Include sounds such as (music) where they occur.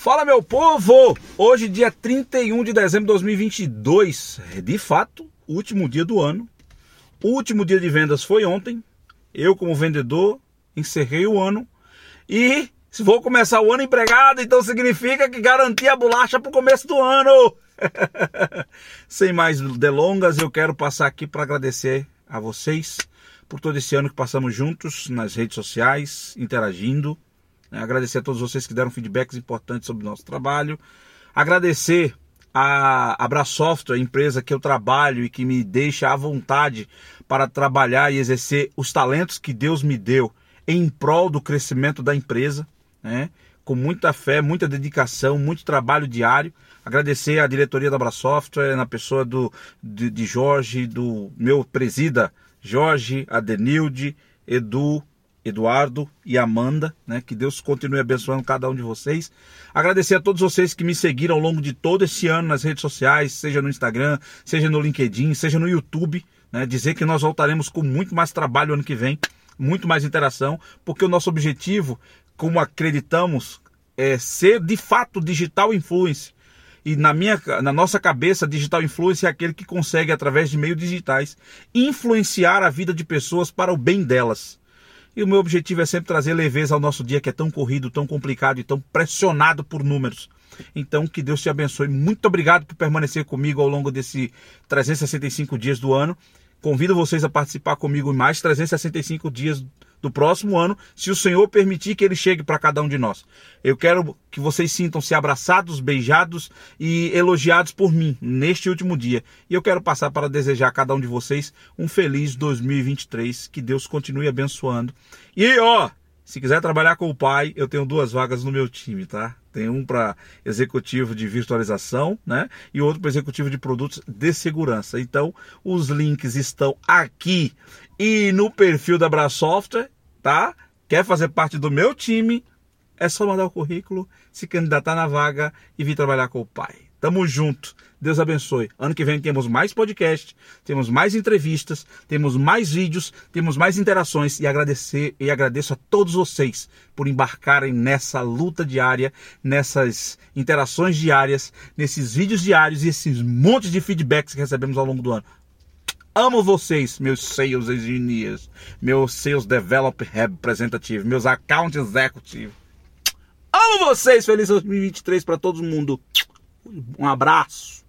Fala meu povo! Hoje, dia 31 de dezembro de 2022, de fato, último dia do ano. O último dia de vendas foi ontem. Eu, como vendedor, encerrei o ano. E se vou começar o ano empregado, então significa que garanti a bolacha para o começo do ano. (laughs) Sem mais delongas, eu quero passar aqui para agradecer a vocês por todo esse ano que passamos juntos nas redes sociais, interagindo? Agradecer a todos vocês que deram feedbacks importantes sobre o nosso trabalho. Agradecer a Abrasoft, a empresa que eu trabalho e que me deixa à vontade para trabalhar e exercer os talentos que Deus me deu em prol do crescimento da empresa, né? com muita fé, muita dedicação, muito trabalho diário. Agradecer à diretoria da Abrasoft, na pessoa do, de, de Jorge, do meu presida Jorge, Adenilde, Edu, Eduardo e Amanda, né? Que Deus continue abençoando cada um de vocês. Agradecer a todos vocês que me seguiram ao longo de todo esse ano nas redes sociais, seja no Instagram, seja no LinkedIn, seja no YouTube, né? Dizer que nós voltaremos com muito mais trabalho ano que vem, muito mais interação, porque o nosso objetivo, como acreditamos, é ser de fato digital influencer. E na, minha, na nossa cabeça, digital influencer é aquele que consegue, através de meios digitais, influenciar a vida de pessoas para o bem delas. E o meu objetivo é sempre trazer leveza ao nosso dia que é tão corrido, tão complicado e tão pressionado por números. Então, que Deus te abençoe. Muito obrigado por permanecer comigo ao longo desses 365 dias do ano. Convido vocês a participar comigo em mais 365 dias do próximo ano, se o Senhor permitir que ele chegue para cada um de nós. Eu quero que vocês sintam-se abraçados, beijados e elogiados por mim neste último dia. E eu quero passar para desejar a cada um de vocês um feliz 2023, que Deus continue abençoando. E ó, se quiser trabalhar com o pai, eu tenho duas vagas no meu time, tá? Tem um para executivo de virtualização, né? E outro para executivo de produtos de segurança. Então, os links estão aqui e no perfil da Brasoftware, tá? Quer fazer parte do meu time? É só mandar o currículo, se candidatar na vaga e vir trabalhar com o pai. Tamo junto. Deus abençoe. Ano que vem temos mais podcast, temos mais entrevistas, temos mais vídeos, temos mais interações e agradecer e agradeço a todos vocês por embarcarem nessa luta diária, nessas interações diárias, nesses vídeos diários e esses montes de feedbacks que recebemos ao longo do ano. Amo vocês, meus sales engineers, meus sales develop representative, meus account executive. Amo vocês, feliz 2023 para todo mundo. Um abraço.